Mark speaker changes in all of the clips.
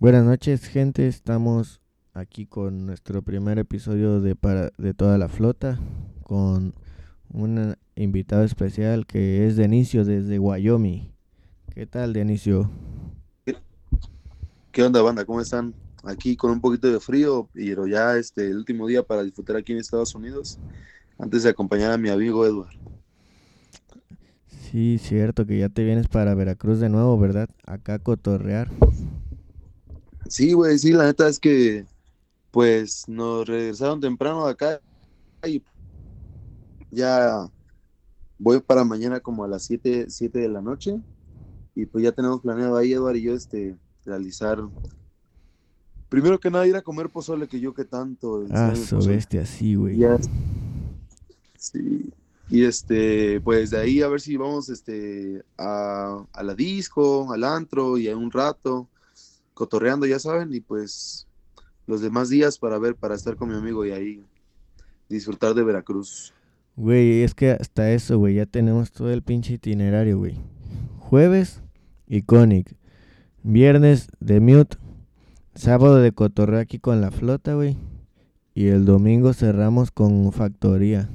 Speaker 1: Buenas noches, gente. Estamos aquí con nuestro primer episodio de, para, de toda la flota, con un invitado especial que es Denicio desde Wyoming. ¿Qué tal, Denicio?
Speaker 2: ¿Qué onda, banda? ¿Cómo están? Aquí con un poquito de frío, pero ya este el último día para disfrutar aquí en Estados Unidos, antes de acompañar a mi amigo Edward.
Speaker 1: Sí, cierto que ya te vienes para Veracruz de nuevo, ¿verdad? Acá a cotorrear.
Speaker 2: Sí, güey, sí, la neta es que pues nos regresaron temprano de acá y ya voy para mañana como a las 7, 7 de la noche y pues ya tenemos planeado ahí Eduardo y yo este realizar primero que nada ir a comer pozole que yo que tanto
Speaker 1: ah su bestia sí güey.
Speaker 2: Sí y este pues de ahí a ver si vamos este a, a la disco al antro y a un rato cotorreando ya saben y pues los demás días para ver para estar con mi amigo y ahí disfrutar de Veracruz
Speaker 1: Güey, es que hasta eso, güey, ya tenemos todo el pinche itinerario, güey. Jueves, Iconic. Viernes, The Mute. Sábado de cotorreo aquí con la flota, güey. Y el domingo cerramos con Factoría.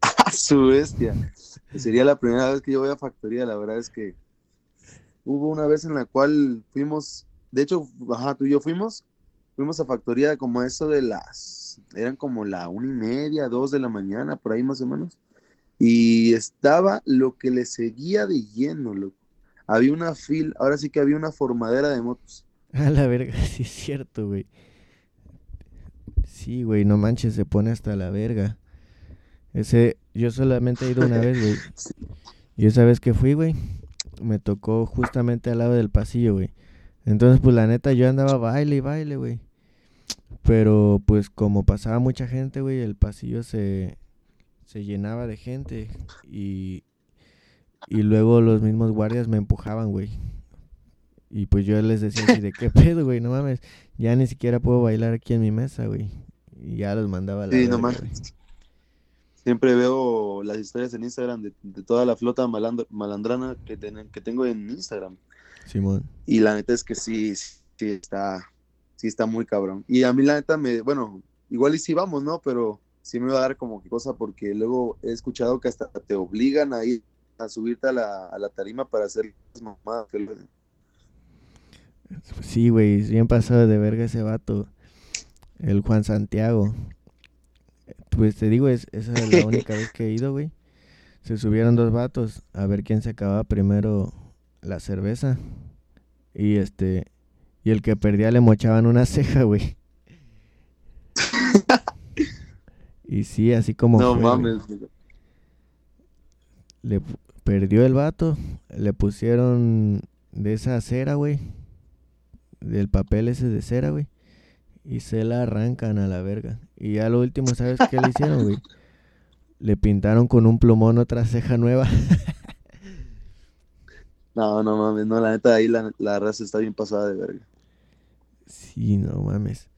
Speaker 2: ¡Ah, su bestia! Sería la primera vez que yo voy a Factoría, la verdad es que hubo una vez en la cual fuimos, de hecho, ajá, tú y yo fuimos, fuimos a Factoría como eso de las eran como la una y media, dos de la mañana, por ahí más o menos. Y estaba lo que le seguía de lleno, loco. Había una fila, ahora sí que había una formadera de motos.
Speaker 1: A la verga, sí es cierto, güey. Sí, güey, no manches, se pone hasta la verga. Ese, yo solamente he ido una vez, güey. Y esa vez que fui, güey, me tocó justamente al lado del pasillo, güey. Entonces, pues la neta, yo andaba baile y baile, güey. Pero pues como pasaba mucha gente, güey, el pasillo se, se llenaba de gente y, y luego los mismos guardias me empujaban, güey. Y pues yo les decía así de qué pedo, güey, no mames, ya ni siquiera puedo bailar aquí en mi mesa, güey. Y ya los mandaba a la
Speaker 2: Sí, no mames. Siempre veo las historias en Instagram de, de toda la flota malandrana que, ten, que tengo en Instagram.
Speaker 1: Simón.
Speaker 2: Y la neta es que sí, sí está, sí está muy cabrón. Y a mí la neta me, bueno, igual y sí vamos, ¿no? Pero sí me va a dar como que cosa porque luego he escuchado que hasta te obligan a ir a subirte a la, a la tarima para hacer las mamadas.
Speaker 1: Sí, güey, bien pasado de verga ese vato. El Juan Santiago. Pues te digo, es, esa es la única vez que he ido, güey. Se subieron dos vatos a ver quién se acababa primero la cerveza. Y este, y el que perdía le mochaban una ceja, güey. y sí, así como.
Speaker 2: No mames.
Speaker 1: Le perdió el vato. Le pusieron de esa cera, güey. Del papel ese de cera, güey. Y se la arrancan a la verga. Y ya lo último, ¿sabes qué le hicieron, güey? Le pintaron con un plumón otra ceja nueva.
Speaker 2: no, no mames, no, la neta ahí la, la raza está bien pasada de verga.
Speaker 1: Sí, no mames.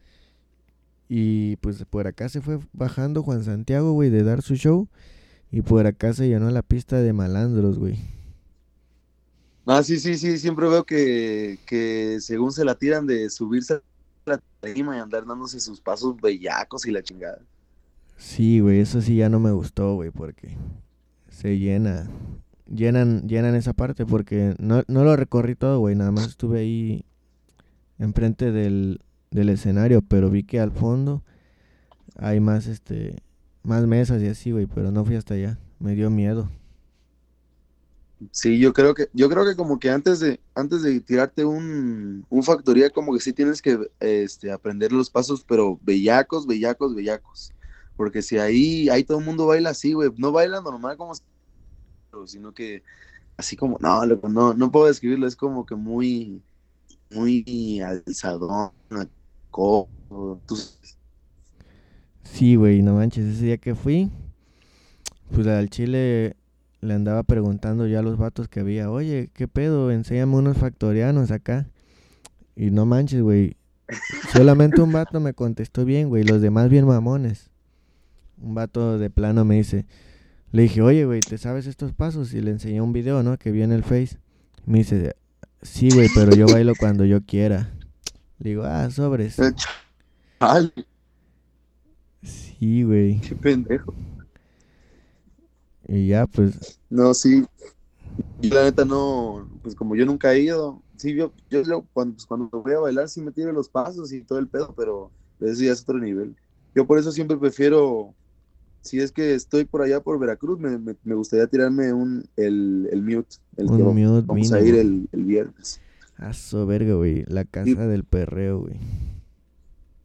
Speaker 1: Y pues por acá se fue bajando Juan Santiago, güey, de dar su show. Y por acá se llenó la pista de malandros, güey.
Speaker 2: Ah, sí, sí, sí, siempre veo que, que según se la tiran de subirse la tarima y andar dándose sus pasos bellacos y la chingada.
Speaker 1: Sí, güey, eso sí ya no me gustó, güey, porque se llena. Llenan, llenan esa parte porque no, no lo recorrí todo, güey, nada más estuve ahí enfrente del, del escenario, pero vi que al fondo hay más este más mesas y así, güey, pero no fui hasta allá. Me dio miedo.
Speaker 2: Sí, yo creo que yo creo que como que antes de antes de tirarte un, un factoría como que sí tienes que este aprender los pasos, pero bellacos, bellacos, bellacos. Porque si ahí ahí todo el mundo baila así, güey, no baila normal como sino que así como no, no no puedo describirlo, es como que muy muy alzadón,
Speaker 1: Sí, güey, no manches, ese día que fui, pues al chile le andaba preguntando ya a los vatos que había, oye, ¿qué pedo? Enséñame unos factorianos acá. Y no manches, güey. Solamente un vato me contestó bien, güey, los demás bien mamones. Un vato de plano me dice, le dije, oye, güey, ¿te sabes estos pasos? Y le enseñé un video, ¿no? Que vi en el Face. Me dice, Sí, güey, pero yo bailo cuando yo quiera. Le digo, ah, sobres. Sí, güey.
Speaker 2: qué pendejo.
Speaker 1: Y ya, pues,
Speaker 2: No, sí. Yo la neta no, pues como yo nunca he ido, sí, yo, yo cuando, pues, cuando voy a bailar sí me tiro los pasos y todo el pedo, pero eso ya es otro nivel. Yo por eso siempre prefiero, si es que estoy por allá por Veracruz, me, me- me gustaría tirarme un, el, el mute, el que
Speaker 1: un mute
Speaker 2: vamos a ir el, el viernes.
Speaker 1: Aso verga, güey. La casa del perreo, güey.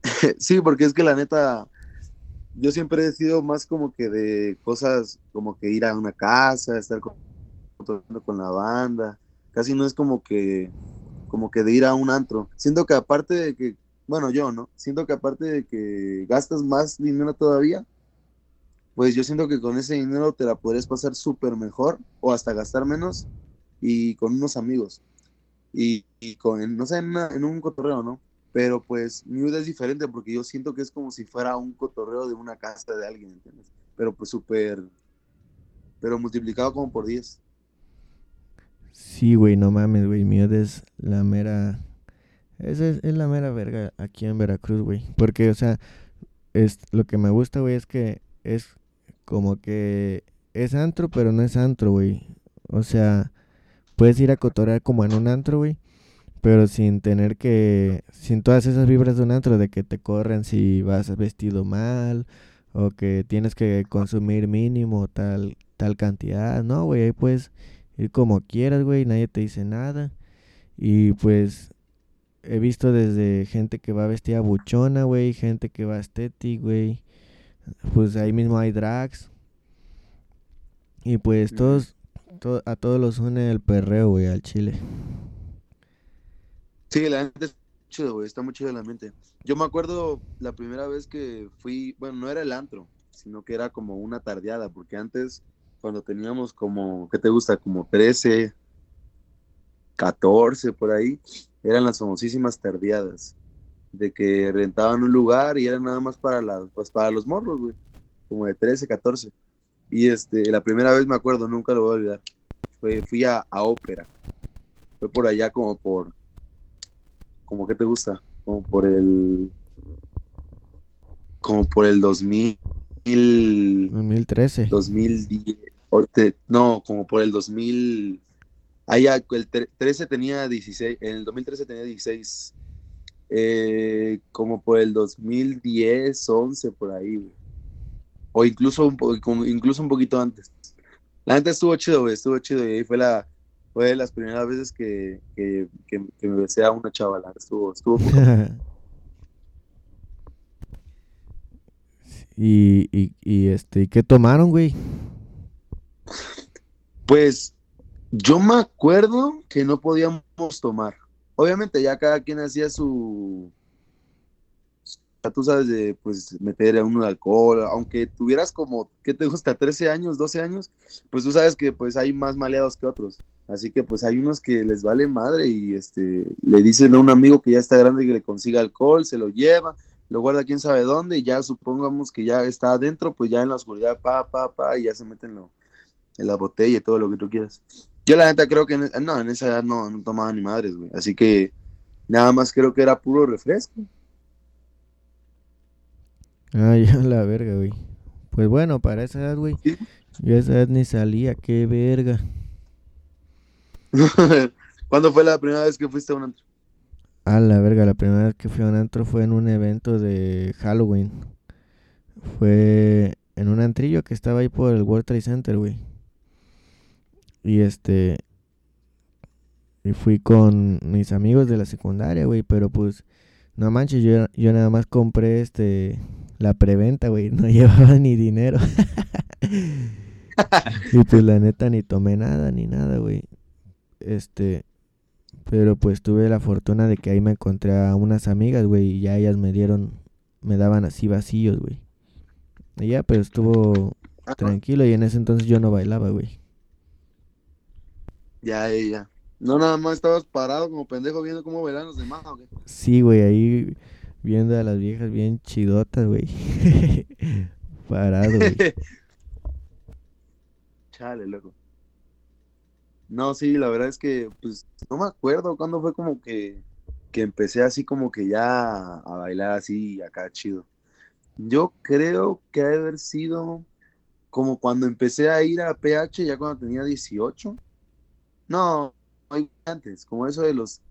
Speaker 2: Sí, porque es que la neta, yo siempre he sido más como que de cosas como que ir a una casa, estar con, con la banda. Casi no es como que, como que de ir a un antro. Siento que aparte de que, bueno, yo, ¿no? Siento que aparte de que gastas más dinero todavía, pues yo siento que con ese dinero te la podrías pasar súper mejor o hasta gastar menos y con unos amigos. Y, y con, no sé, en, una- en un cotorreo, ¿no? Pero pues Nude es diferente porque yo siento que es como si fuera un cotorreo de una casa de alguien, ¿entiendes? Pero pues súper, pero multiplicado como por 10.
Speaker 1: Sí, güey, no mames, güey. Mute es la mera. Esa es, la mera verga aquí en Veracruz, güey. Porque, o sea, es lo que me gusta, güey, es que es como que es antro, pero no es antro, güey. O sea, puedes ir a cotorear como en un antro, güey. Pero sin tener que. Sin todas esas vibras de un antro, de que te corren si vas vestido mal. O que tienes que consumir mínimo tal, tal cantidad. No, güey, ahí puedes ir como quieras, güey. Nadie te dice nada. Y pues. He visto desde gente que va vestida buchona, güey. Gente que va estética, güey. Pues ahí mismo hay drags. Y pues todos. to- a todos los une el perreo, güey, al chile.
Speaker 2: Sí, la gente es chido, güey, está muy chido la mente. Yo me acuerdo la primera vez que fui, bueno, no era el antro, sino que era como una tardeada, porque antes, cuando teníamos como, ¿qué te gusta? Como 13, 14 por ahí, eran las famosísimas tardeadas, de que rentaban un lugar y era nada más para, la, pues para los morros, güey, como de 13, 14. Y este, la primera vez me acuerdo, nunca lo voy a olvidar, fue, fui a ópera, fue por allá como por como que te gusta, como por el, como por el 2000,
Speaker 1: 2013.
Speaker 2: 2010, o te- no, como por el 2000, ah, ya, el tre- 13 tenía 16, en el 2013 tenía 16, eh, como por el 2010, 11, por ahí, güey. o incluso un, incluso un poquito antes. La gente estuvo chido, güey, estuvo chido, y ahí fue la, fue de las primeras veces que, que, que- que me besé a una chavala, estuvo, estuvo
Speaker 1: y, y, y este, ¿y ¿qué tomaron, güey?
Speaker 2: Pues yo me acuerdo que no podíamos tomar. Obviamente ya cada quien hacía su... Ya tú sabes de pues meter a uno de alcohol, aunque tuvieras como, ¿qué te gusta? 13 años, 12 años, pues tú sabes que pues hay más maleados que otros. Así que pues hay unos que les vale madre y este le dicen a un amigo que ya está grande que le consiga alcohol, se lo lleva, lo guarda quién sabe dónde y ya supongamos que ya está adentro, pues ya en la oscuridad, pa, pa, pa, y ya se meten lo, en la botella y todo lo que tú quieras. Yo la neta creo que en, no, en esa edad no, no tomaba ni madres, güey. Así que nada más creo que era puro refresco.
Speaker 1: Ay, a la verga, güey. Pues bueno, para esa edad, güey.
Speaker 2: Sí.
Speaker 1: Yo a esa edad ni salía, qué verga.
Speaker 2: ¿Cuándo fue la primera vez que fuiste a un antro?
Speaker 1: A la verga, la primera vez que fui a un antro fue en un evento de Halloween. Fue en un antrillo que estaba ahí por el World Trade Center, güey. Y este. Y fui con mis amigos de la secundaria, güey. Pero pues, no manches, yo, yo nada más compré este. La preventa, güey. No llevaba ni dinero. y pues la neta ni tomé nada, ni nada, güey. Este. Pero pues tuve la fortuna de que ahí me encontré a unas amigas, güey, y ya ellas me dieron, me daban así vacíos, güey. Y ya, pero estuvo tranquilo y en ese entonces yo no bailaba, güey.
Speaker 2: Ya, ya, ya. No, nada más estabas parado como pendejo viendo cómo bailan los demás, ¿o qué?
Speaker 1: Sí, güey, ahí viendo a las viejas bien chidotas, güey. Parado, güey.
Speaker 2: Chale, loco. No, sí, la verdad es que, pues, no me acuerdo cuándo fue como que, que empecé así como que ya a bailar así acá chido. Yo creo que ha de haber sido como cuando empecé a ir a PH, ya cuando tenía 18. No, antes, como eso de los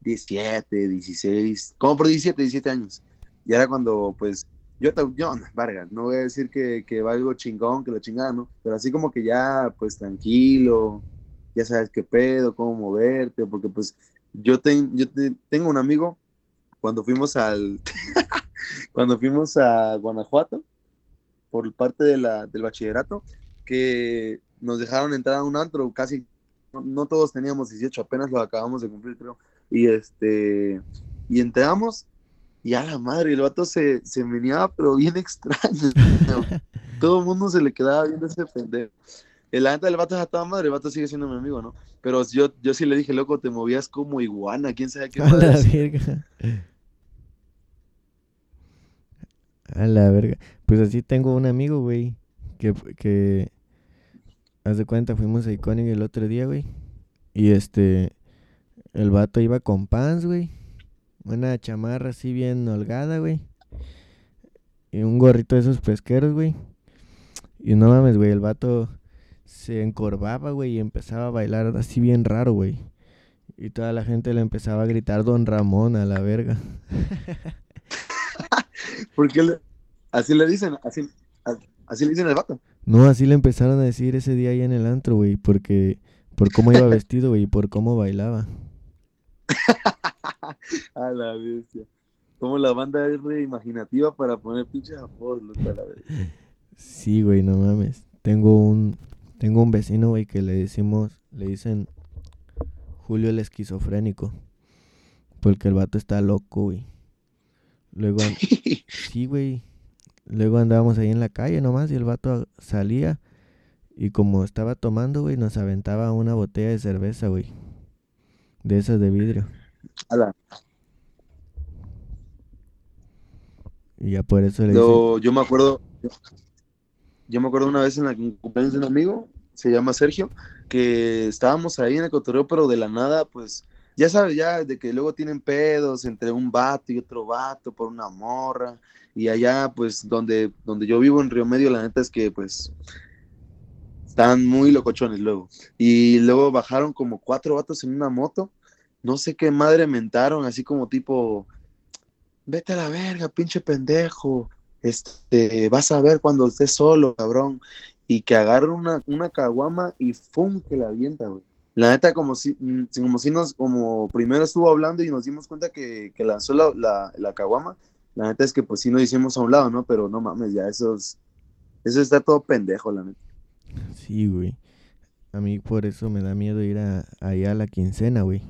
Speaker 2: 17, 16, como por 17, 17 años. Y era cuando, pues, yo, yo Vargas, no voy a decir que, que valgo chingón, que lo chingada, ¿no? Pero así como que ya, pues, tranquilo, ya sabes qué pedo, cómo moverte, porque, pues, yo, yo tengo un amigo, cuando fuimos al, cuando fuimos a Guanajuato, por parte de la, del bachillerato, que nos dejaron entrar a un antro, casi no, todos teníamos 18, apenas lo acabamos de cumplir, creo. Y este, y entramos, y a la madre, el vato se, se meneaba, pero bien extraño. Todo el mundo se le quedaba viendo ese pendejo. El antes del vato estaba madre, el vato sigue siendo mi amigo, ¿no? Pero yo, yo sí le dije, loco, te movías como iguana, quién sabe qué.
Speaker 1: A la verga. A la verga. Pues así tengo un amigo, güey, que, que, haz de cuenta, fuimos a Iconic el otro día, güey. Y este, el vato iba con pants, güey. Una chamarra así bien holgada, güey. Y un gorrito de esos pesqueros, güey. Y no mames, güey, el vato se encorvaba, güey, y empezaba a bailar así bien raro, güey. Y toda la gente le empezaba a gritar Don Ramón a la verga.
Speaker 2: ¿Por qué le, Así le dicen, así, así le dicen al vato.
Speaker 1: No, así le empezaron a decir ese día ahí en el antro, güey, porque por cómo iba vestido, güey, y por cómo bailaba.
Speaker 2: a la bestia. Como la banda es re imaginativa para poner pinches apodos, a la.
Speaker 1: Sí, güey, no mames. Tengo un tengo un vecino, güey, que le decimos, le dicen Julio el esquizofrénico. Porque el vato está loco, güey. Luego, sí, güey. Luego andábamos ahí en la calle nomás y el vato salía y como estaba tomando, güey, nos aventaba una botella de cerveza, güey. De esas de vidrio. Y ya por eso le
Speaker 2: Yo me acuerdo, yo me acuerdo una vez en la cumpleaños de un amigo, se llama Sergio, que estábamos ahí en el pero de la nada, pues, ya sabes, ya de que luego tienen pedos entre un vato y otro vato por una morra, y allá, pues, donde, donde yo vivo en Río Medio, la neta es que, pues, están muy locochones luego. Y luego bajaron como cuatro vatos en una moto. No sé qué madre mentaron, así como tipo, vete a la verga, pinche pendejo. Este, vas a ver cuando estés solo, cabrón. Y que agarre una, una caguama y ¡fum! que la avienta, güey. La neta, como si, mm, como si nos, como primero estuvo hablando y nos dimos cuenta que, lanzó la, la, caguama, la neta es que pues sí nos hicimos a un lado, ¿no? Pero no mames, ya eso eso está todo pendejo, la neta.
Speaker 1: Sí, güey. A mí por eso me da miedo ir a, allá a la quincena, güey.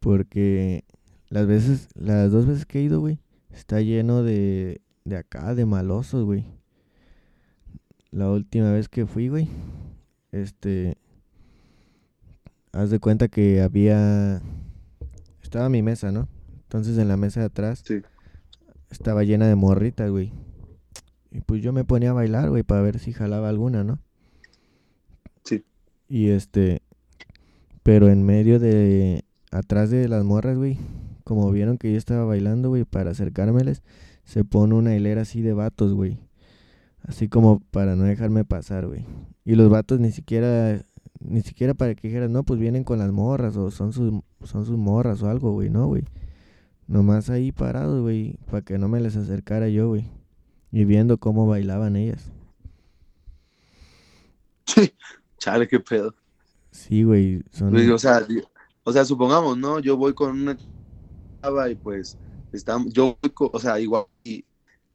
Speaker 1: Porque las veces, las dos veces que he ido, güey, está lleno de, de acá, de malosos, güey. La última vez que fui, güey, este, haz de cuenta que había, estaba mi mesa, ¿no? Entonces en la mesa de atrás estaba llena de morritas, güey. Y pues yo me ponía a bailar, güey, para ver si jalaba alguna, ¿no?
Speaker 2: Sí.
Speaker 1: Y este, pero en medio de, atrás de las morras, güey, como vieron que yo estaba bailando, güey, para acercármeles, se pone una hilera así de vatos, güey. Así como para no dejarme pasar, güey. Y los vatos ni siquiera, ni siquiera para que dijeran, no, pues vienen con las morras o son sus, son sus morras o algo, güey, no, güey. Nomás ahí parados, güey, para que no me les acercara yo, güey. Y viendo cómo bailaban ellas.
Speaker 2: Chale, qué pedo.
Speaker 1: Sí, güey.
Speaker 2: o, sea, o sea, supongamos, ¿no? Yo voy con una chava y pues estamos, yo voy con, o sea, igual, y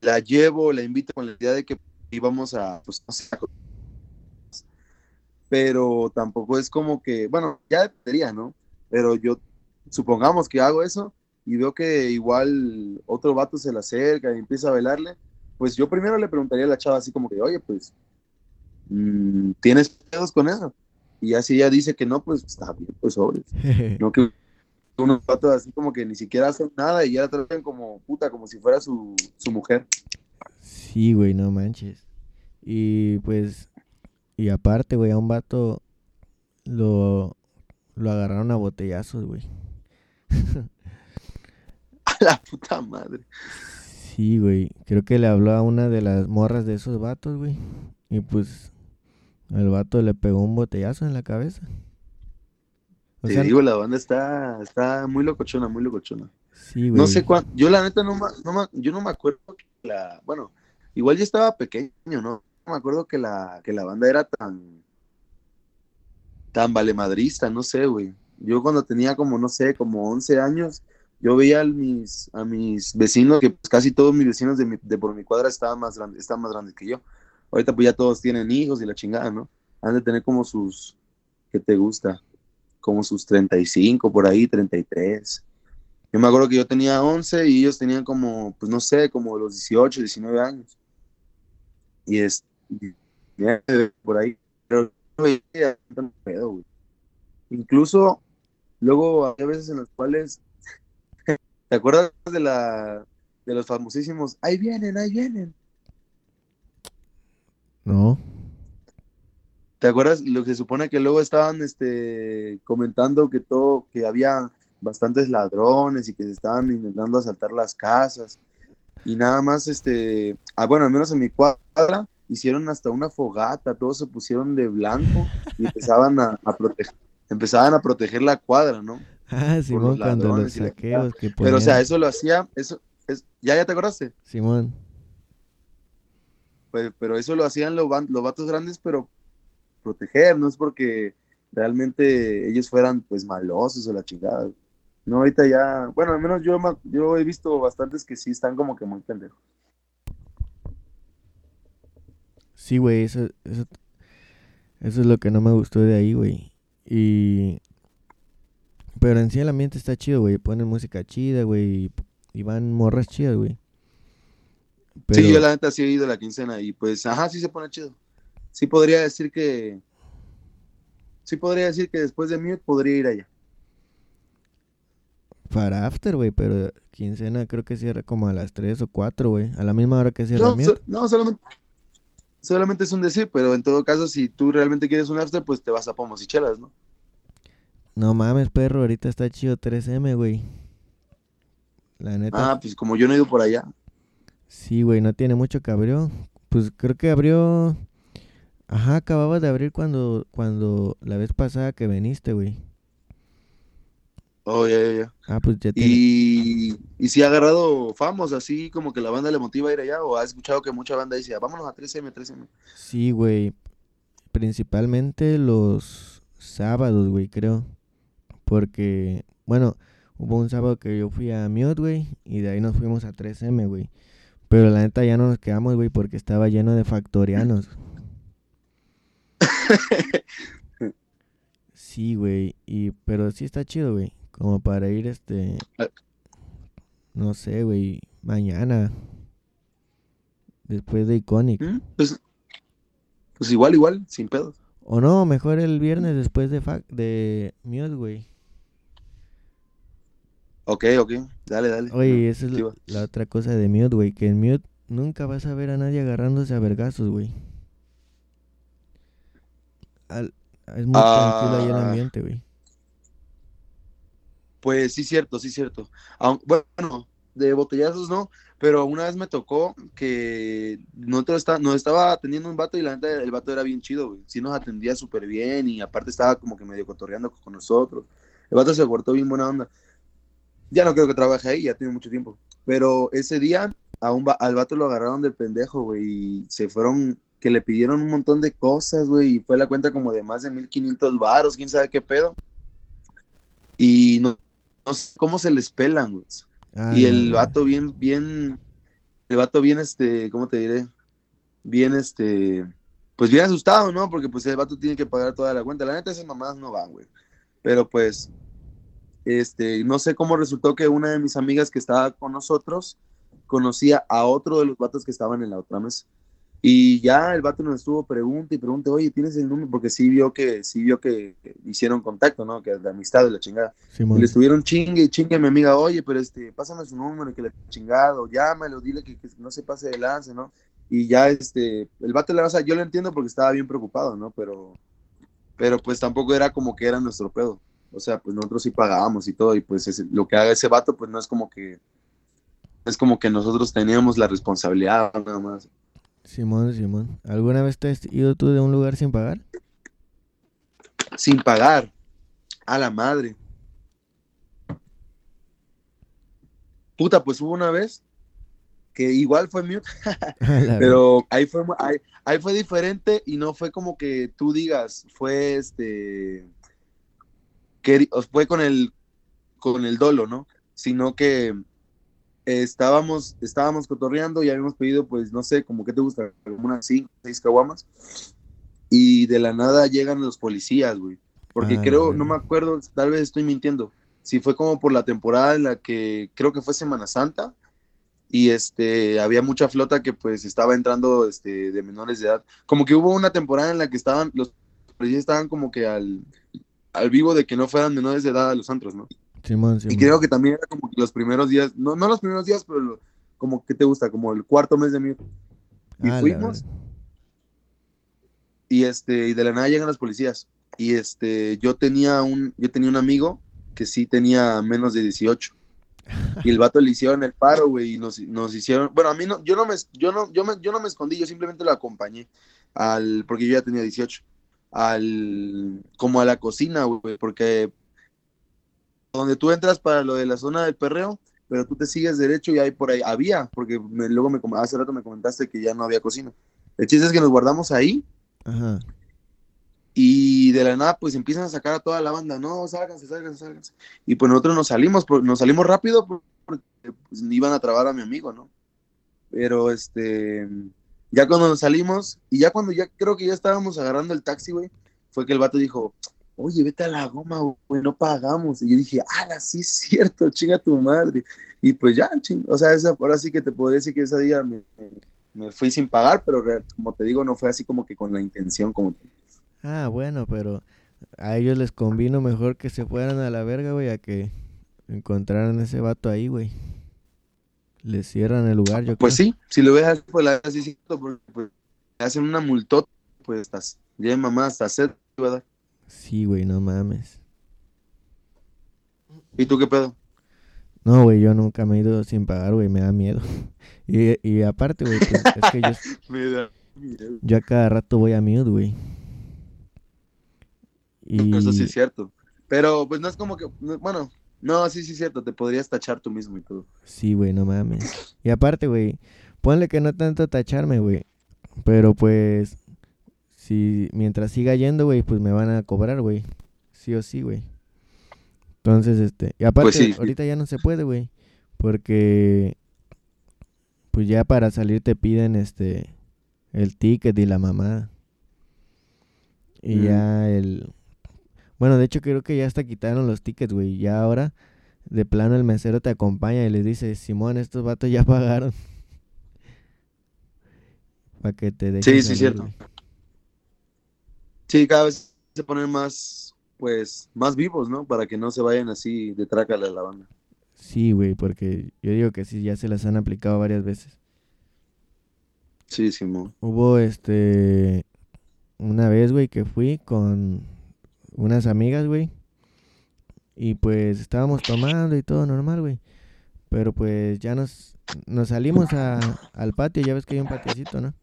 Speaker 2: la llevo, la invito con la idea de que íbamos a, pues, no sé, pero tampoco es como que, bueno, ya dependería, ¿no? Pero yo, supongamos que hago eso, y veo que igual otro vato se le acerca y empieza a bailarle, pues yo primero le preguntaría a la chava así como que, oye, pues, mm, ¿tienes pedos con eso? Y así ella dice que no, pues está bien, pues sobre. no que unos vatos así como que ni siquiera hacen nada y ya la tratan como puta, como si fuera su, su mujer.
Speaker 1: Sí, güey, no manches. Y pues, y aparte, güey, a un vato lo, lo agarraron a botellazos, güey.
Speaker 2: A la puta madre.
Speaker 1: Sí, güey. Creo que le habló a una de las morras de esos vatos, güey. Y pues el vato le pegó un botellazo en la cabeza.
Speaker 2: O Te digo, la banda está, está muy locochona, muy locochona.
Speaker 1: Sí, güey.
Speaker 2: No sé cuánto. Yo la neta no, no, yo no me acuerdo que la. Bueno, igual ya estaba pequeño, ¿no? No me acuerdo que la, que la banda era tan. tan valemadrista, no sé, güey. Yo cuando tenía como, no sé, como 11 años, yo veía a mis, a mis vecinos, que pues, casi todos mis vecinos de, de por mi cuadra estaban más, grandes, estaban más grandes que yo. Ahorita pues ya todos tienen hijos y la chingada, ¿no? Han de tener como sus, ¿qué te gusta? Como sus 35 por ahí, 33. Yo me acuerdo que yo tenía 11 y ellos tenían como, pues no sé, como los 18, 19 años. Y es, por ahí, pero no pedo, güey. Incluso luego había veces en las cuales, ¿te acuerdas de la de los famosísimos, ahí vienen, ahí vienen?
Speaker 1: No.
Speaker 2: ¿Te acuerdas lo que se supone que luego estaban este, comentando que todo, que había bastantes ladrones y que se estaban intentando asaltar las casas? Y nada más, este, ah, bueno, al menos en mi cuadra, hicieron hasta una fogata, todos se pusieron de blanco y empezaban a, proteger, empezaban a proteger la cuadra, ¿no?
Speaker 1: Ah, Simón, cuando los saqueos que
Speaker 2: Pero, o sea, eso lo hacía, eso, es, ¿ya, ya te acordaste?
Speaker 1: Simón.
Speaker 2: Pero eso lo hacían los, los vatos grandes, pero proteger, no es porque realmente ellos fueran pues malosos o la chingada. No, ahorita ya, bueno, al menos yo, yo he visto bastantes que sí están como que muy pendejos.
Speaker 1: Sí, güey, eso, eso, eso es lo que no me gustó de ahí, güey. Y... Pero en sí el ambiente está chido, güey. Ponen música chida, güey. Y van morras chidas, güey.
Speaker 2: Sí, yo la neta sí he ido a la quincena y pues, ajá, sí se pone chido. Sí podría decir que, sí podría decir que después de Mute podría ir allá.
Speaker 1: Para After, güey, pero quincena creo que cierra como a las 3 o 4, güey. A la misma hora que cierra
Speaker 2: no, Mute. no, solamente, solamente es un decir, pero en todo caso, si tú realmente quieres un After, pues te vas a Pomos y Chelas, ¿no?
Speaker 1: No mames, perro, ahorita está chido 3M, güey. La neta.
Speaker 2: Ah, pues como yo no he ido por allá.
Speaker 1: Sí, güey, no tiene mucho que abrió. Pues creo que abrió. Ajá, acababa de abrir cuando, cuando la vez pasada que viniste, güey.
Speaker 2: Oh, ya, ya, ya.
Speaker 1: Ah, pues ya
Speaker 2: tiene... Y, y si ha agarrado famos, así como que la banda le motiva a ir allá, o ha escuchado que mucha banda dice, vámonos a 3M, 3M.
Speaker 1: Sí, güey. Principalmente los sábados, güey, creo. Porque, bueno, hubo un sábado que yo fui a Mute, güey, y de ahí nos fuimos a 3M, güey. Pero la neta ya no nos quedamos, güey, porque estaba lleno de factorianos. sí, güey. Y, pero sí está chido, güey. Como para ir, este. Ah. No sé, güey. Mañana. Después de Iconic.
Speaker 2: Mm, pues, pues, igual, igual, sin pedo.
Speaker 1: O no, mejor el viernes después de, de Mute, güey.
Speaker 2: Ok, ok, dale, dale.
Speaker 1: Oye, esa es la, otra cosa de Mute, güey, que en Mute nunca vas a ver a nadie agarrándose a vergazos, güey. es muy tranquilo ahí el ah. ambiente, güey.
Speaker 2: Pues sí, cierto, sí, cierto. bueno, de botellazos no, pero una vez me tocó que nosotros está, nos estaba atendiendo un vato y la neta el vato era bien chido, güey. Sí nos atendía súper bien y aparte estaba como que medio cotorreando con nosotros. El vato se cortó bien buena onda ya no creo que trabaje ahí, ya tiene mucho tiempo. Pero ese día a un al vato lo agarraron del pendejo, güey, y se fueron, que le pidieron un montón de cosas, güey, y fue la cuenta como de más de 1500 varos, quién sabe qué pedo. Y no, sé cómo se les pelan, güey. y el vato bien, bien, el vato bien, este, ¿cómo te diré? Bien, este, pues bien asustado, ¿no? Porque pues el vato tiene que pagar toda la cuenta. La neta, esas mamadas no van, güey. Pero pues este, no sé cómo resultó que una de mis amigas que estaba con nosotros conocía a otro de los vatos que estaban en la otra mesa. Y ya el vato nos estuvo pregunta y pregunta, oye, ¿tienes el número? Porque sí vio que, sí vio que hicieron contacto, ¿no? Que de amistad de la chingada. y le estuvieron chingue y chingue a mi amiga, oye, pero este, pásame su número, que le chingado, llámalo, dile que, no se pase de lance, ¿no? Y ya este, el vato, o sea, yo lo entiendo porque estaba bien preocupado, ¿no? Pero pero pues tampoco era como que era nuestro pedo. O sea, pues nosotros sí pagábamos y todo, y pues lo que haga ese vato, pues no es como que, es como que nosotros teníamos la responsabilidad nada más.
Speaker 1: Simón, Simón, ¿alguna vez te has ido tú de un lugar sin pagar?
Speaker 2: Sin pagar, a la madre. Puta, pues hubo una vez que igual fue mute, pero ahí fue, ahí, fue diferente y no fue como que tú digas, fue este, que fue con el, con el dolo, ¿no? Sino que estábamos, estábamos cotorreando y habíamos pedido, pues, no sé, como que te gusta, como unas cinco, seis caguamas, y de la nada llegan los policías, güey, porque ah, creo, no me acuerdo, tal vez estoy mintiendo, si fue como por la temporada en la que creo que fue Semana Santa, y este había mucha flota que pues estaba entrando este de menores de edad. Como que hubo una temporada en la que estaban los policías estaban como que al, al vivo de que no fueran menores de edad a los antros, ¿no? Y creo que también era como que los primeros días, no, no los primeros días, pero como que te gusta, como el cuarto mes de mi Y ah, fuimos. Y este, y de la nada llegan los policías. Y este, yo tenía un, yo tenía un amigo que sí tenía menos de 18 y el vato le hicieron el paro, güey, y nos, hicieron, bueno, a mí no, yo no me, yo no, yo me, yo no me escondí, yo simplemente lo acompañé al, porque yo ya tenía 18, al, como a la cocina, güey, porque donde tú entras para lo de la zona del perreo, pero tú te sigues derecho y ahí por ahí había, porque luego me, hace rato me comentaste que ya no había cocina. El chiste es que nos guardamos ahí. Ajá. Y de la nada, pues empiezan a sacar a toda la banda, no, sálganse, sálganse, sálganse. Y pues nosotros nos salimos, nos salimos rápido porque pues, iban a trabar a mi amigo, ¿no? Pero este, ya cuando nos salimos, y ya cuando ya creo que ya estábamos agarrando el taxi, güey, fue que el vato dijo, oye, vete a la goma, güey, no pagamos. Y yo dije, ah, sí es cierto, chinga tu madre. Y pues ya, ching, o sea, esa, ahora sí que te puedo decir que ese día me, fui sin pagar, pero como te digo, no fue así como que con la intención como
Speaker 1: Ah, bueno, pero a ellos les convino mejor que se fueran a la verga, güey, a que encontraran ese vato ahí, güey. Les cierran el lugar, yo
Speaker 2: pues creo. Pues sí, si lo ves pues la así, porque pues, hacen una multota, pues estás, ya mamá, hasta sed, ¿verdad?
Speaker 1: Sí, güey, no mames.
Speaker 2: ¿Y tú qué pedo?
Speaker 1: No, güey, yo nunca me he ido sin pagar, güey, me da miedo. Y, y aparte, güey, pues, es que yo... me da miedo. Yo a cada rato voy a mute, güey.
Speaker 2: Eso sí es cierto. Pero pues no es como que, bueno, no, sí, sí cierto, te podrías tachar tú mismo y todo.
Speaker 1: Sí, güey, no mames. Y aparte, güey, ponle que no tanto tacharme, güey. Pero pues, si mientras siga yendo, güey, pues me van a cobrar, güey. Sí o sí, güey. Entonces, este, y aparte, pues ahorita ya no se puede, güey. Porque, pues ya para salir te piden, este, el ticket y la mamá. Y mm. ya el, bueno, de hecho creo que ya hasta quitaron los tickets, güey. Ya ahora, de plano, el mesero te acompaña y les dice, Simón, estos vatos ya pagaron. Para que te dejen
Speaker 2: Sí, sí, cierto. Sí, cada vez se ponen más, pues, más vivos, ¿no? Para que no se vayan así de trácala a la banda.
Speaker 1: Sí, güey, porque yo digo que sí, ya se las han aplicado varias veces.
Speaker 2: Sí, Simón.
Speaker 1: Hubo, este, una vez, güey, que fui con unas amigas, güey. Y pues estábamos tomando y todo normal, güey. Pero pues ya nos, nos salimos a, al patio, ya ves que hay un patiocito, ¿no?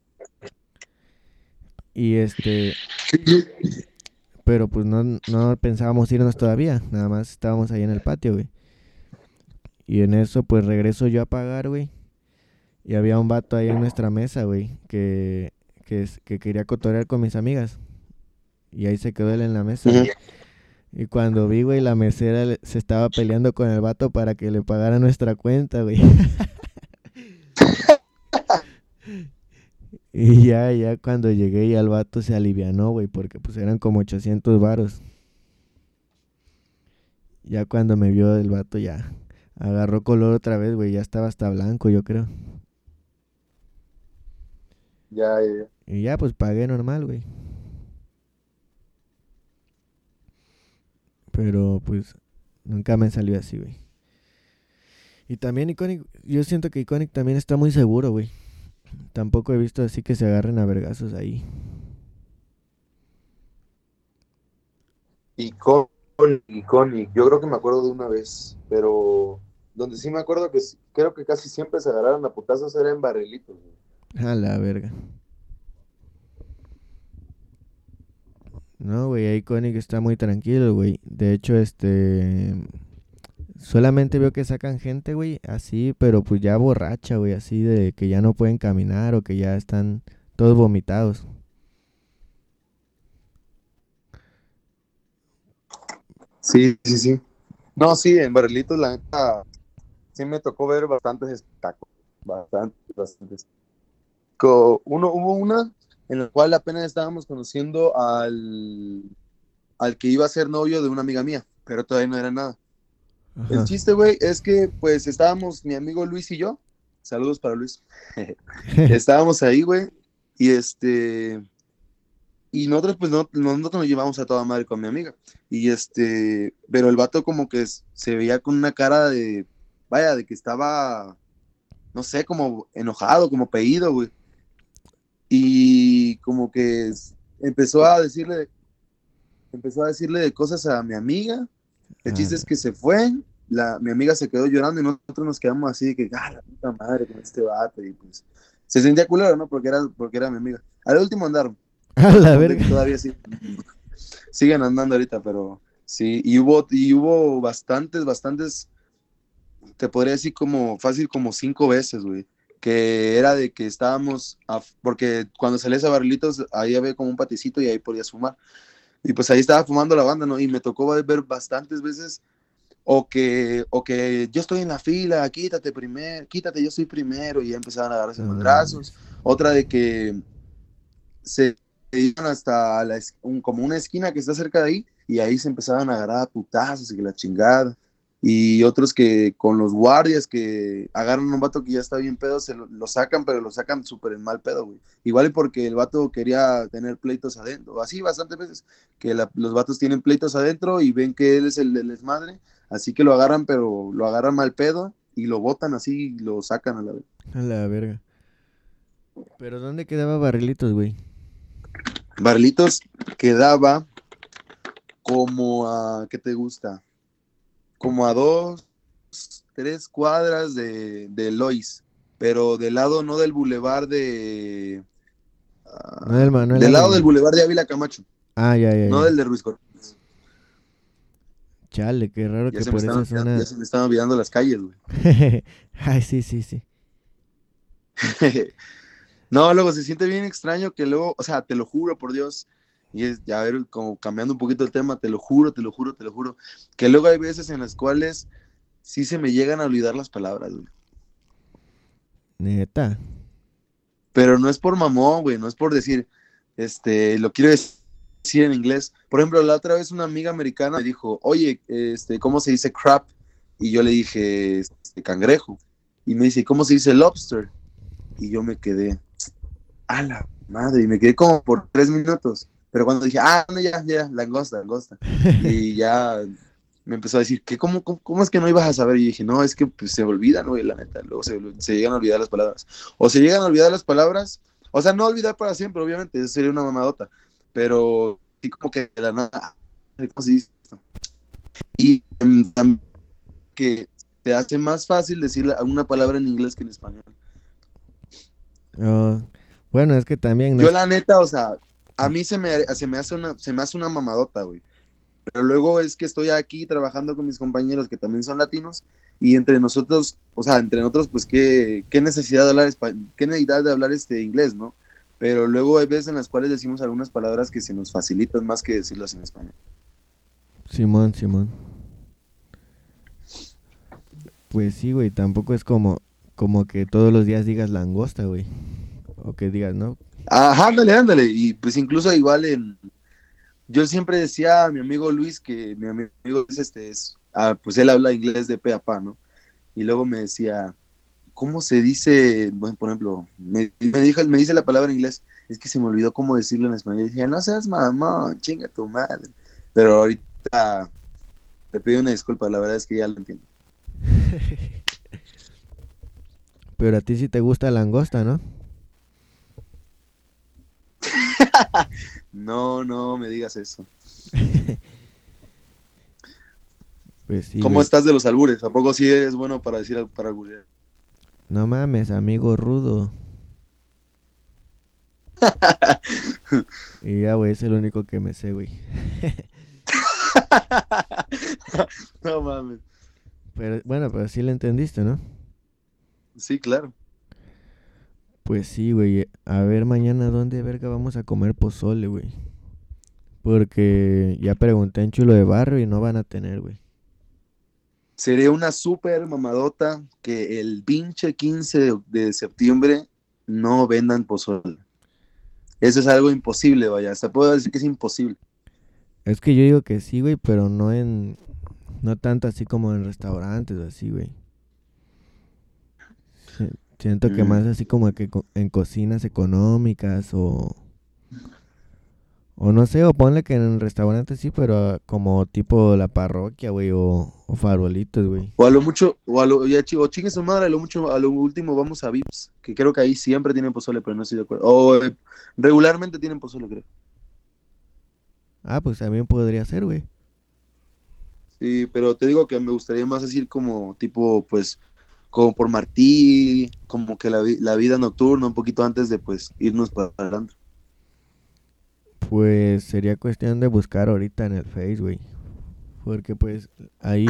Speaker 1: Y este... Pero pues no, no pensábamos irnos todavía, nada más estábamos ahí en el patio, güey. Y en eso pues regreso yo a pagar, güey. Y había un vato ahí en nuestra mesa, güey, que, que, que quería cotorear con mis amigas. Y ahí se quedó él en la mesa. Y cuando vi, güey, la mesera se estaba peleando con el vato para que le pagara nuestra cuenta, güey. y ya, ya cuando llegué ya el vato se alivianó, güey, porque pues eran como 800 varos. Ya cuando me vio el vato ya agarró color otra vez, güey, ya estaba hasta blanco, yo creo.
Speaker 2: Ya, ya.
Speaker 1: Y ya pues pagué normal, güey. Pero pues nunca me salió así, güey. Y también Iconic, yo siento que Iconic también está muy seguro, güey. Tampoco he visto así que se agarren a vergazos ahí.
Speaker 2: icónico. Yo creo que me acuerdo de una vez, pero donde sí me acuerdo que creo que casi siempre se agarraron a putazos era en barrilitos.
Speaker 1: A la verga. No, güey, Iconic está muy tranquilo, güey. De hecho, este... Solamente veo que sacan gente, güey, así, pero pues ya borracha, güey, así de que ya no pueden caminar o que ya están todos vomitados.
Speaker 2: Sí, sí, sí. No, sí, en Barrilitos la neta sí me tocó ver bastantes espectáculos, bastantes, bastantes. Uno, hubo una en la cual apenas estábamos conociendo al, al que iba a ser novio de una amiga mía, pero todavía no era nada. El chiste, güey, es que pues estábamos mi amigo Luis y yo, saludos para Luis, estábamos ahí, güey, y este, y nosotros pues no, nosotros nos llevamos a toda madre con mi amiga, y este, pero el vato como que se veía con una cara de, vaya, de que estaba, no sé, como enojado, como pedido, güey. Y como que empezó a decirle, empezó a decirle de cosas a mi amiga. El chiste es que se fue, la, mi amiga se quedó llorando y nosotros nos quedamos así de que, ah, la puta madre con este vato. Y pues se sentía culero, ¿no? Porque era, porque era mi amiga. Al último andaron.
Speaker 1: A la verga.
Speaker 2: Todavía sí. Siguen andando ahorita, pero sí. Y hubo, y hubo bastantes, bastantes te podría decir como fácil como cinco veces, güey. Que era de que estábamos, porque cuando salías a barrilitos, ahí había como un paticito y ahí podías fumar. Y pues ahí estaba fumando la banda, ¿no? Y me tocó ver bastantes veces o que, o que yo estoy en la fila, quítate primero, quítate, yo soy primero, y ya empezaban a agarrarse los brazos. Otra de que se iban hasta la, un, como una esquina que está cerca de ahí, y ahí se empezaban a agarrar a putazos y que la chingada y otros que con los guardias que agarran a un vato que ya está bien pedo, se lo, sacan, pero lo sacan súper en mal pedo, güey. Igual porque el vato quería tener pleitos adentro, así bastantes veces, que los vatos tienen pleitos adentro y ven que él es el del desmadre, así que lo agarran, pero lo agarran mal pedo y lo botan así y lo sacan a la vez.
Speaker 1: A la verga. ¿Pero dónde quedaba Barrilitos, güey?
Speaker 2: Barrilitos quedaba como a, ¿qué te gusta? Como a dos, tres cuadras de, de Lois, pero del lado no del bulevar de...
Speaker 1: no del,
Speaker 2: Manuel del lado del bulevar de Ávila Camacho.
Speaker 1: Ah, ya, ya.
Speaker 2: No del de Ruiz Cortés.
Speaker 1: Chale, qué raro que por esa zona...
Speaker 2: Ya, se me están olvidando las calles, güey.
Speaker 1: Ay, sí, sí, sí.
Speaker 2: no, luego se siente bien extraño que luego, o sea, te lo juro por Dios, y es, ya ver, como cambiando un poquito el tema, te lo juro, te lo juro, te lo juro, que luego hay veces en las cuales sí se me llegan a olvidar las palabras, güey.
Speaker 1: Neta.
Speaker 2: Pero no es por mamón, güey, no es por decir, este, lo quiero decir en inglés. Por ejemplo, la otra vez una amiga americana me dijo, oye, este, ¿cómo se dice crap? Y yo le dije, este, cangrejo. Y me dice, ¿cómo se dice lobster? Y yo me quedé, a la madre, y me quedé como por tres minutos. Pero cuando dije, ah, no, ya, ya, langosta, langosta. y ya me empezó a decir, ¿qué, cómo, cómo, es que no ibas a saber? Y dije, no, es que pues, se olvidan, güey, la neta. Luego se, se, llegan a olvidar las palabras. O se llegan a olvidar las palabras, o sea, no olvidar para siempre, obviamente, eso sería una mamadota. Pero sí, como que de la nada, ¿cómo se dice? Y también que te hace más fácil decir una palabra en inglés que en español.
Speaker 1: Oh, bueno, es que también.
Speaker 2: Yo, la neta, o sea, a mí se me, se me, hace, una, se me hace una mamadota, güey. Pero luego es que estoy aquí trabajando con mis compañeros que también son latinos y entre nosotros, o sea, entre nosotros, pues qué, qué necesidad de hablar qué necesidad de hablar este inglés, ¿no? Pero luego hay veces en las cuales decimos algunas palabras que se nos facilitan más que decirlas en español.
Speaker 1: Simón, Simón. Pues sí, güey, tampoco es como, como que todos los días digas langosta, güey. O que digas, ¿no?
Speaker 2: Ajá, ándale, ándale. Y pues incluso igual en... Yo siempre decía a mi amigo Luis que mi amigo Luis este es... Ah, pues él habla inglés de pe a pa, ¿no? Y luego me decía, ¿cómo se dice? Bueno, por ejemplo, me, dijo, me dice la palabra en inglés, es que se me olvidó cómo decirlo en español. Y dije, no seas mamá, chinga tu madre. Pero ahorita te pido una disculpa, la verdad es que ya lo entiendo.
Speaker 1: Pero a ti sí te gusta la langosta, ¿no?
Speaker 2: No, no me digas eso.
Speaker 1: Pues sí.
Speaker 2: ¿Cómo
Speaker 1: güey.
Speaker 2: estás de los albures? ¿A poco sí eres bueno para decir para alburear?
Speaker 1: No mames, amigo rudo. y ya, güey, es el único que me sé, güey.
Speaker 2: no mames.
Speaker 1: Pero, bueno, pero sí le entendiste, ¿no?
Speaker 2: Sí, claro.
Speaker 1: Pues sí, güey. A ver mañana dónde verga vamos a comer pozole, güey. Porque ya pregunté en Chulo de Barrio y no van a tener, güey.
Speaker 2: Sería una súper mamadota que el pinche 15 de, de septiembre no vendan pozole. Eso es algo imposible, vaya. Hasta puedo decir que es imposible.
Speaker 1: Es que yo digo que sí, güey, pero no en... No tanto así como en restaurantes o así, güey. Si- Siento que
Speaker 2: Mm.
Speaker 1: más así como que co- en cocinas económicas o... O no sé, o ponle que en restaurantes sí, pero ah, como tipo la parroquia, güey, o, o farolitos, güey.
Speaker 2: O a lo mucho, o a lo, ya, chi- o chingue su madre, a lo mucho, a lo último vamos a Vips, que creo que ahí siempre tienen pozole, pero no estoy de acuerdo. O eh, regularmente tienen pozole, creo.
Speaker 1: Ah, pues también podría ser, güey.
Speaker 2: Sí, pero te digo que me gustaría más decir como tipo, pues, como por Martí, como que la, la vida nocturna, un poquito antes de, pues, irnos para adelante.
Speaker 1: Pues sería cuestión de buscar ahorita en el Face, güey. Porque pues ahí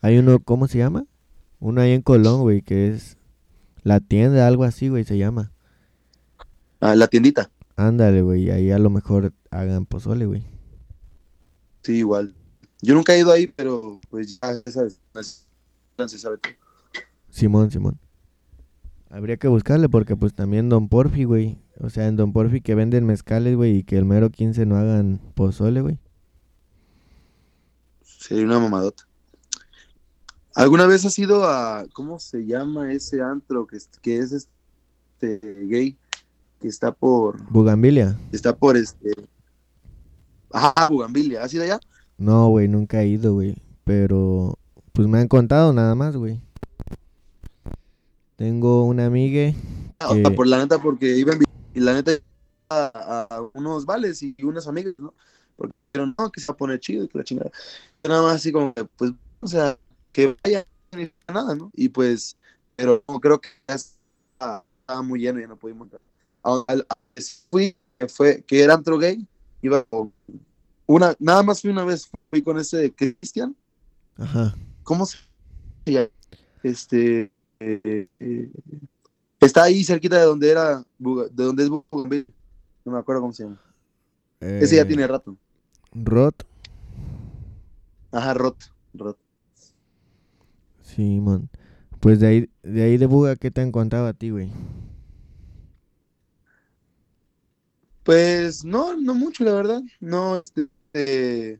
Speaker 1: hay uno, ¿cómo se llama? Uno ahí en Colón, güey, que es la tienda, algo así, güey, se llama.
Speaker 2: Ah, la tiendita.
Speaker 1: Ándale, güey, ahí a lo mejor hagan pozole, güey.
Speaker 2: Sí, igual. Yo nunca he ido ahí, pero pues ya sabes, se sabe todo.
Speaker 1: Simón, Simón. Habría que buscarle porque pues también Don Porfi, güey. O sea, en Don Porfi que venden mezcales, güey, y que el mero 15 no hagan pozole, güey.
Speaker 2: Sería una mamadota. ¿Alguna vez has ido a, ¿cómo se llama ese antro que, es- que es este gay? Que está por,
Speaker 1: Bugambilia.
Speaker 2: está por este, ajá, Bugambilia. ¿Has ido allá?
Speaker 1: No, güey, nunca he ido, güey. Pero, pues me han contado nada más, güey. Tengo una amiga.
Speaker 2: O sea,
Speaker 1: Que-
Speaker 2: por la neta, porque iba y la neta a, a unos vales y unas amigas, ¿no? Porque dijeron, no, que se va a poner chido y que la chingada. Yo nada más así como, que, pues, o sea, que vaya ni nada, ¿no? Y pues, pero no, creo que ya estaba, estaba muy lleno y ya no pudimos fui, que fue, que era antro gay, iba con una, nada más fui una vez, fui con ese Cristian,
Speaker 1: Ajá.
Speaker 2: ¿cómo se llama? Este, eh, eh, está ahí cerquita de donde era, de donde es Bugambilia. No me acuerdo cómo se llama. Ese ya
Speaker 1: Eh,
Speaker 2: tiene rato.
Speaker 1: Rot.
Speaker 2: Ajá, Rot, Rot.
Speaker 1: Simón. Pues de ahí, de ahí de Buga, ¿qué te han contado a ti, güey?
Speaker 2: Pues no, no mucho, la verdad. No, este, eh,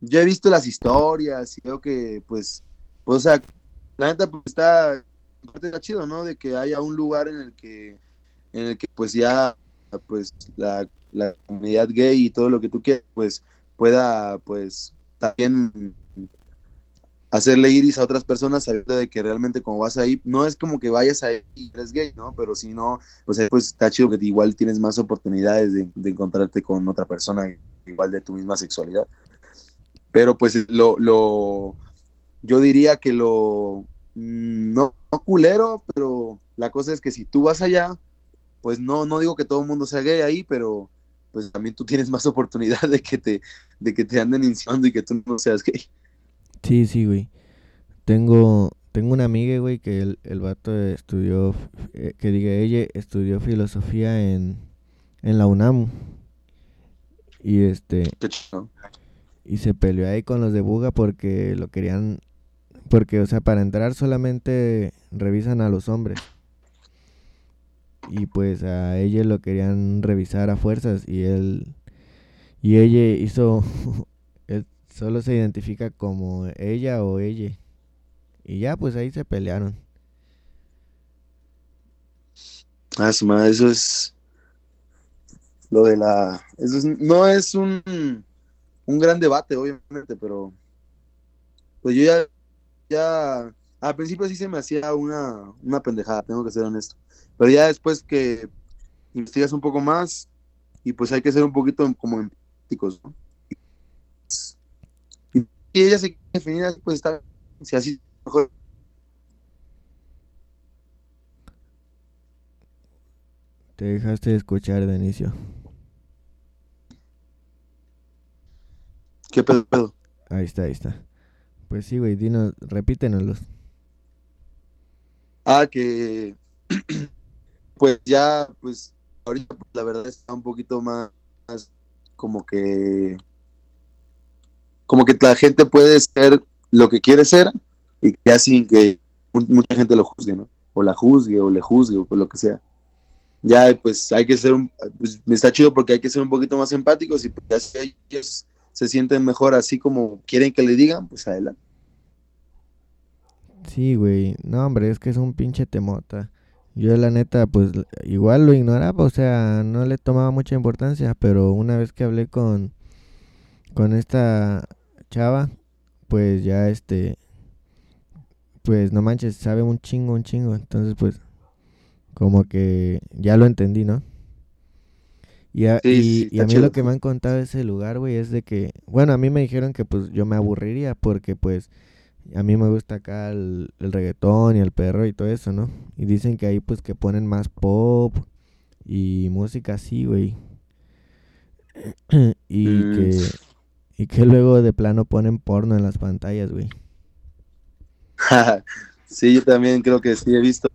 Speaker 2: yo he visto las historias y veo que, pues, pues, o sea, la neta pues, está, aparte está chido, ¿no? De que haya un lugar en el que, en el que, pues, ya, pues, la, comunidad gay y todo lo que tú quieras, pues, pueda, pues, también hacerle iris a otras personas sabiendo de que realmente como vas ahí, no es como que vayas ahí y eres gay, ¿no? Pero si no, sea, pues está chido que igual tienes más oportunidades de, de encontrarte con otra persona igual de tu misma sexualidad. Pero pues lo, lo yo diría que lo, no, no culero, pero la cosa es que si tú vas allá, pues no, no digo que todo el mundo sea gay ahí, pero pues también tú tienes más oportunidad de que te, de que te anden insinuando y que tú no seas gay.
Speaker 1: Sí, sí, güey. Tengo, tengo una amiga, güey, que el, el vato estudió, eh, que diga, ella estudió filosofía en, en la UNAM. Y este,
Speaker 2: Qué chido.
Speaker 1: y se peleó ahí con los de Buga porque lo querían, porque, o sea, para entrar solamente revisan a los hombres. Y pues a ella lo querían revisar a fuerzas y él, y ella hizo, él solo se identifica como ella o ella. Y ya, pues ahí se pelearon.
Speaker 2: Ah, su madre, eso es lo de la. Eso es- no es un, un gran debate, obviamente, pero. Pues yo ya. Ya al principio sí se me hacía una, una pendejada, tengo que ser honesto. Pero ya después que investigas un poco más, y pues hay que ser un poquito como empáticos, ¿no? Y ella se quiere definir, pues está, si así mejor.
Speaker 1: Te dejaste de escuchar de inicio.
Speaker 2: ¿Qué pedo? pedo?
Speaker 1: Ahí está, ahí está. Pues sí, güey, dinos, repítenoslos.
Speaker 2: Ah, que pues ya, pues ahorita pues, la verdad está un poquito más, como que como que la gente puede ser lo que quiere ser y ya sin que mucha gente lo juzgue, ¿no? O la juzgue o le juzgue o lo que sea. Ya, pues hay que ser, un, pues, está chido porque hay que ser un poquito más empáticos y pues, ya si se sienten mejor así como quieren que le digan, pues adelante.
Speaker 1: Sí, güey. No, hombre, es que es un pinche temota. Yo la neta, pues igual lo ignoraba, o sea, no le tomaba mucha importancia, pero una vez que hablé con, con esta chava, pues ya este, pues no manches, sabe un chingo, un chingo. Entonces, pues, como que ya lo entendí, ¿no? Y a, y, a mí lo que me han contado de ese lugar, güey, es de que, bueno, a mí me dijeron que pues yo me aburriría porque pues a mí me gusta acá el, reggaetón y el perro y todo eso, ¿no? Y dicen que ahí pues que ponen más pop y música así, güey. y mm. que y que luego de plano ponen porno en las pantallas, güey.
Speaker 2: sí, yo también creo que sí he visto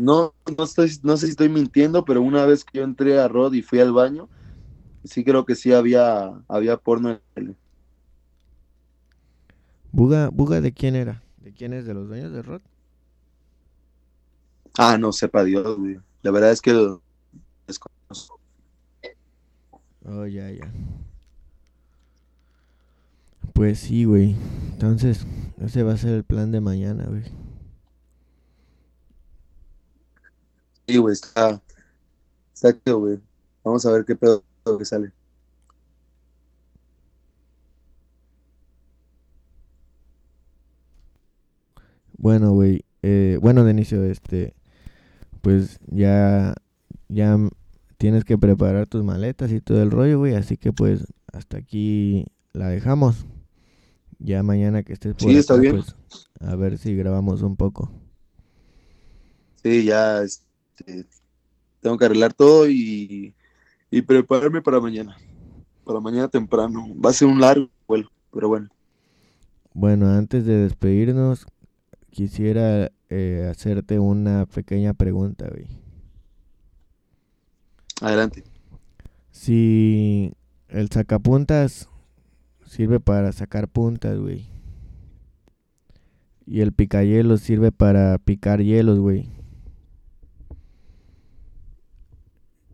Speaker 2: no, no, estoy, no sé si estoy mintiendo, pero una vez que yo entré a Rod y fui al baño, sí creo que sí había, había porno en el...
Speaker 1: ¿Buga, ¿Buga de quién era? ¿De quién es? ¿De los dueños de Rod?
Speaker 2: Ah, no, sepa Dios, güey. La verdad es que lo desconozco.
Speaker 1: Oh, ya, ya. Pues sí, güey. Entonces, ese va a ser el plan de mañana, güey.
Speaker 2: Sí, güey, está. Está güey. Vamos a ver qué pedo que sale.
Speaker 1: Bueno, güey. Eh, bueno, de inicio, este. Pues ya. Ya tienes que preparar tus maletas y todo el rollo, güey. Así que, pues, hasta aquí la dejamos. Ya mañana que estés
Speaker 2: por sí, está bien. Pues,
Speaker 1: a ver si grabamos un poco.
Speaker 2: Sí, ya. Este, tengo que arreglar todo y, prepararme para mañana. Para mañana temprano. Va a ser un largo vuelo, pero bueno.
Speaker 1: Bueno, antes de despedirnos, quisiera eh, hacerte una pequeña pregunta, güey.
Speaker 2: Adelante.
Speaker 1: Si el sacapuntas sirve para sacar puntas, güey. Y el picahielos sirve para picar hielos, güey.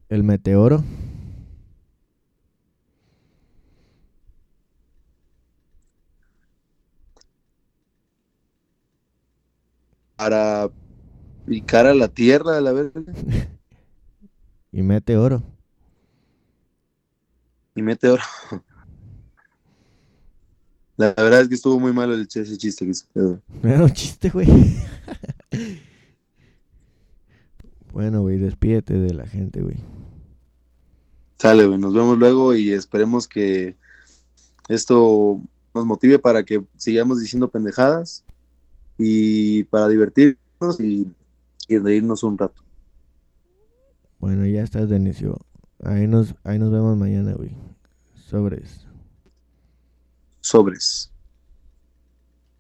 Speaker 1: El meteoro.
Speaker 2: Para picar a la tierra, a la vez.
Speaker 1: y meteoro.
Speaker 2: Y meteoro. La verdad es que estuvo muy malo el, ese chiste que se
Speaker 1: No era un chiste, güey. bueno, güey, despídete de la gente, güey.
Speaker 2: Sale, güey, nos vemos luego y esperemos que esto nos motive para que sigamos diciendo pendejadas y para divertirnos y, y reírnos un rato.
Speaker 1: Bueno, ya estás, Denisio. Ahí nos, ahí nos vemos mañana, güey. Sobres.
Speaker 2: Sobres.